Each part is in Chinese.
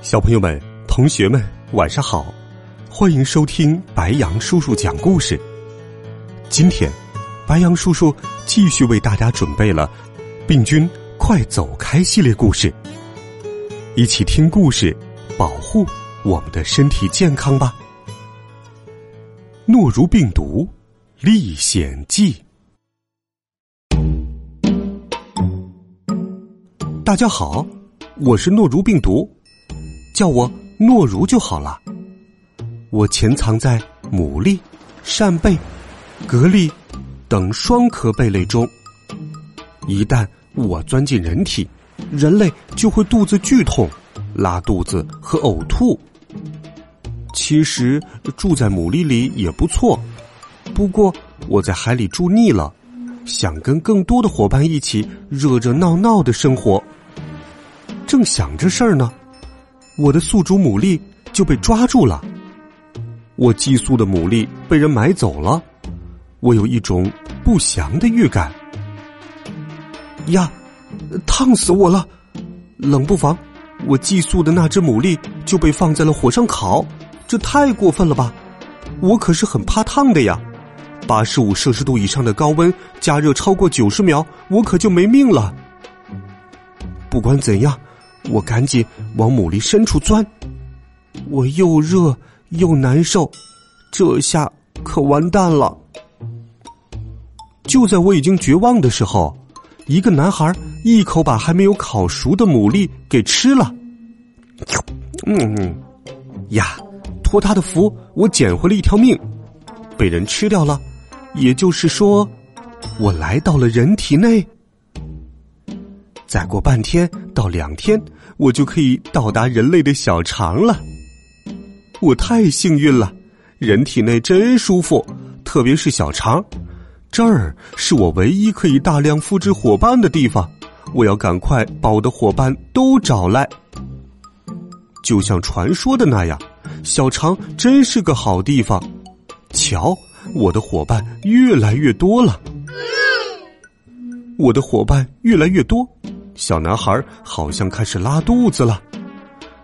小朋友们、同学们，晚上好！欢迎收听白羊叔叔讲故事。今天，白羊叔叔继续为大家准备了《病菌快走开》系列故事，一起听故事，保护我们的身体健康吧。诺如病毒历险记，大家好，我是诺如病毒。叫我诺如就好了。我潜藏在牡蛎、扇贝、蛤蜊等双壳贝类中。一旦我钻进人体，人类就会肚子剧痛、拉肚子和呕吐。其实住在牡蛎里也不错，不过我在海里住腻了，想跟更多的伙伴一起热热闹闹的生活。正想着事儿呢。我的宿主牡蛎就被抓住了，我寄宿的牡蛎被人买走了，我有一种不祥的预感。呀，烫死我了！冷不防，我寄宿的那只牡蛎就被放在了火上烤，这太过分了吧！我可是很怕烫的呀，八十五摄氏度以上的高温加热超过九十秒，我可就没命了。不管怎样。我赶紧往牡蛎深处钻，我又热又难受，这下可完蛋了。就在我已经绝望的时候，一个男孩一口把还没有烤熟的牡蛎给吃了。嗯嗯，呀，托他的福，我捡回了一条命。被人吃掉了，也就是说，我来到了人体内。再过半天到两天，我就可以到达人类的小肠了。我太幸运了，人体内真舒服，特别是小肠，这儿是我唯一可以大量复制伙伴的地方。我要赶快把我的伙伴都找来。就像传说的那样，小肠真是个好地方。瞧，我的伙伴越来越多了，我的伙伴越来越多。小男孩好像开始拉肚子了，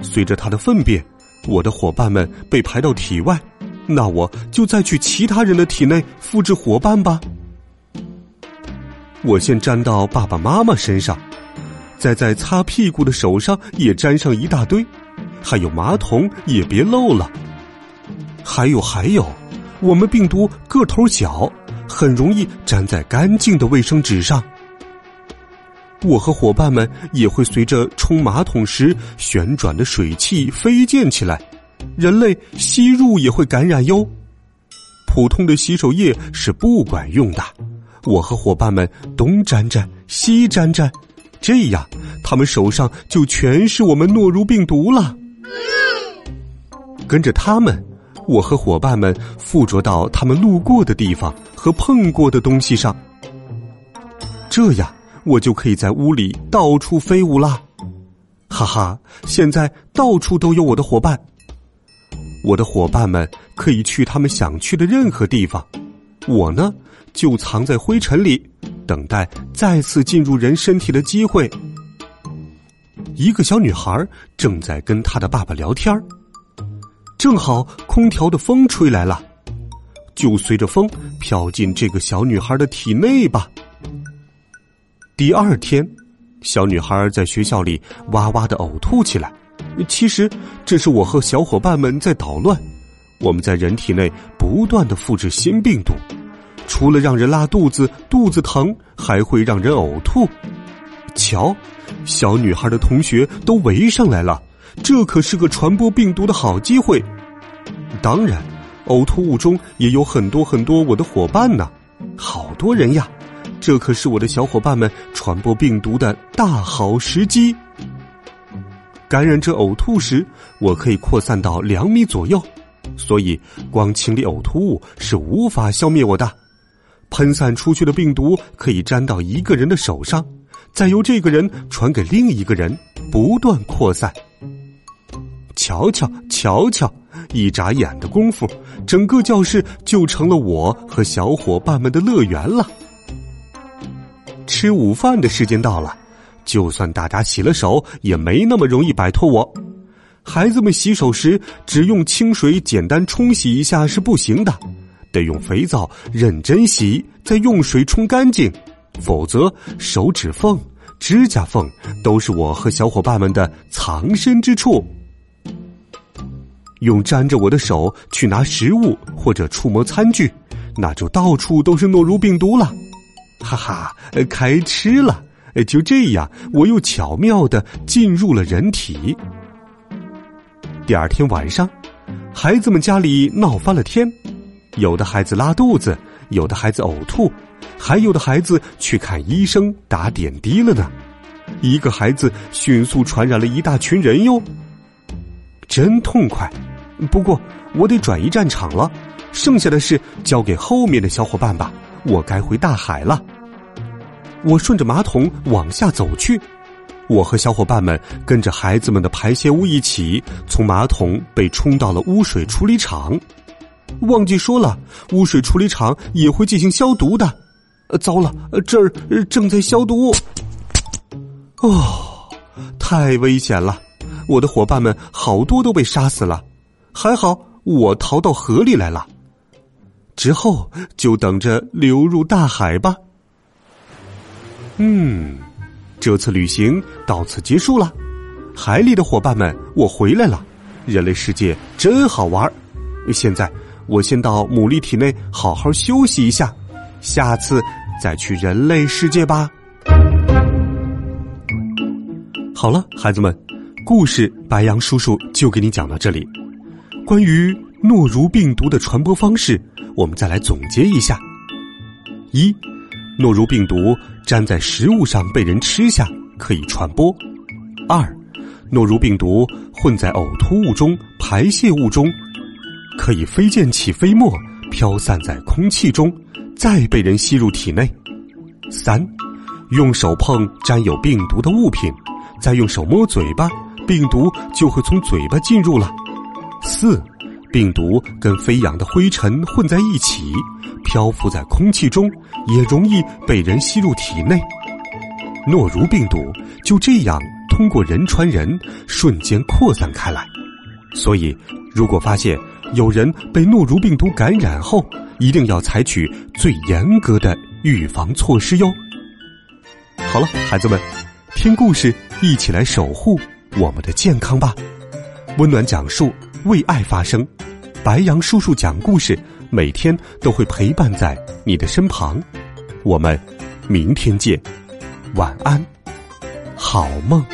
随着他的粪便，我的伙伴们被排到体外，那我就再去其他人的体内复制伙伴吧。我先粘到爸爸妈妈身上，再在擦屁股的手上也粘上一大堆，还有马桶也别漏了。还有还有，我们病毒个头小，很容易粘在干净的卫生纸上。我和伙伴们也会随着冲马桶时旋转的水汽飞溅起来，人类吸入也会感染哟。普通的洗手液是不管用的，我和伙伴们东沾沾西沾沾，这样他们手上就全是我们诺如病毒了。跟着他们，我和伙伴们附着到他们路过的地方和碰过的东西上，这样。我就可以在屋里到处飞舞啦，哈哈！现在到处都有我的伙伴，我的伙伴们可以去他们想去的任何地方，我呢就藏在灰尘里，等待再次进入人身体的机会。一个小女孩正在跟她的爸爸聊天正好空调的风吹来了，就随着风飘进这个小女孩的体内吧。第二天，小女孩在学校里哇哇的呕吐起来。其实，这是我和小伙伴们在捣乱。我们在人体内不断的复制新病毒，除了让人拉肚子、肚子疼，还会让人呕吐。瞧，小女孩的同学都围上来了，这可是个传播病毒的好机会。当然，呕吐物中也有很多很多我的伙伴呢，好多人呀。这可是我的小伙伴们传播病毒的大好时机。感染者呕吐时，我可以扩散到两米左右，所以光清理呕吐物是无法消灭我的。喷散出去的病毒可以沾到一个人的手上，再由这个人传给另一个人，不断扩散。瞧瞧，瞧瞧！一眨眼的功夫，整个教室就成了我和小伙伴们的乐园了。吃午饭的时间到了，就算大家洗了手，也没那么容易摆脱我。孩子们洗手时，只用清水简单冲洗一下是不行的，得用肥皂认真洗，再用水冲干净，否则手指缝、指甲缝都是我和小伙伴们的藏身之处。用沾着我的手去拿食物或者触摸餐具，那就到处都是诺如病毒了。哈哈，开吃了！就这样，我又巧妙的进入了人体。第二天晚上，孩子们家里闹翻了天，有的孩子拉肚子，有的孩子呕吐，还有的孩子去看医生打点滴了呢。一个孩子迅速传染了一大群人哟，真痛快！不过我得转移战场了，剩下的事交给后面的小伙伴吧。我该回大海了。我顺着马桶往下走去，我和小伙伴们跟着孩子们的排泄物一起从马桶被冲到了污水处理厂。忘记说了，污水处理厂也会进行消毒的。糟了，这儿正在消毒。哦，太危险了！我的伙伴们好多都被杀死了。还好我逃到河里来了，之后就等着流入大海吧。嗯，这次旅行到此结束了。海里的伙伴们，我回来了。人类世界真好玩现在我先到牡蛎体内好好休息一下，下次再去人类世界吧。好了，孩子们，故事白杨叔叔就给你讲到这里。关于诺如病毒的传播方式，我们再来总结一下：一、诺如病毒粘在食物上被人吃下可以传播；二、诺如病毒混在呕吐物中、排泄物中，可以飞溅起飞沫，飘散在空气中，再被人吸入体内；三、用手碰沾有病毒的物品，再用手摸嘴巴，病毒就会从嘴巴进入了。四，病毒跟飞扬的灰尘混在一起，漂浮在空气中，也容易被人吸入体内。诺如病毒就这样通过人传人，瞬间扩散开来。所以，如果发现有人被诺如病毒感染后，一定要采取最严格的预防措施哟。好了，孩子们，听故事，一起来守护我们的健康吧。温暖讲述。为爱发声，白羊叔叔讲故事，每天都会陪伴在你的身旁。我们明天见，晚安，好梦。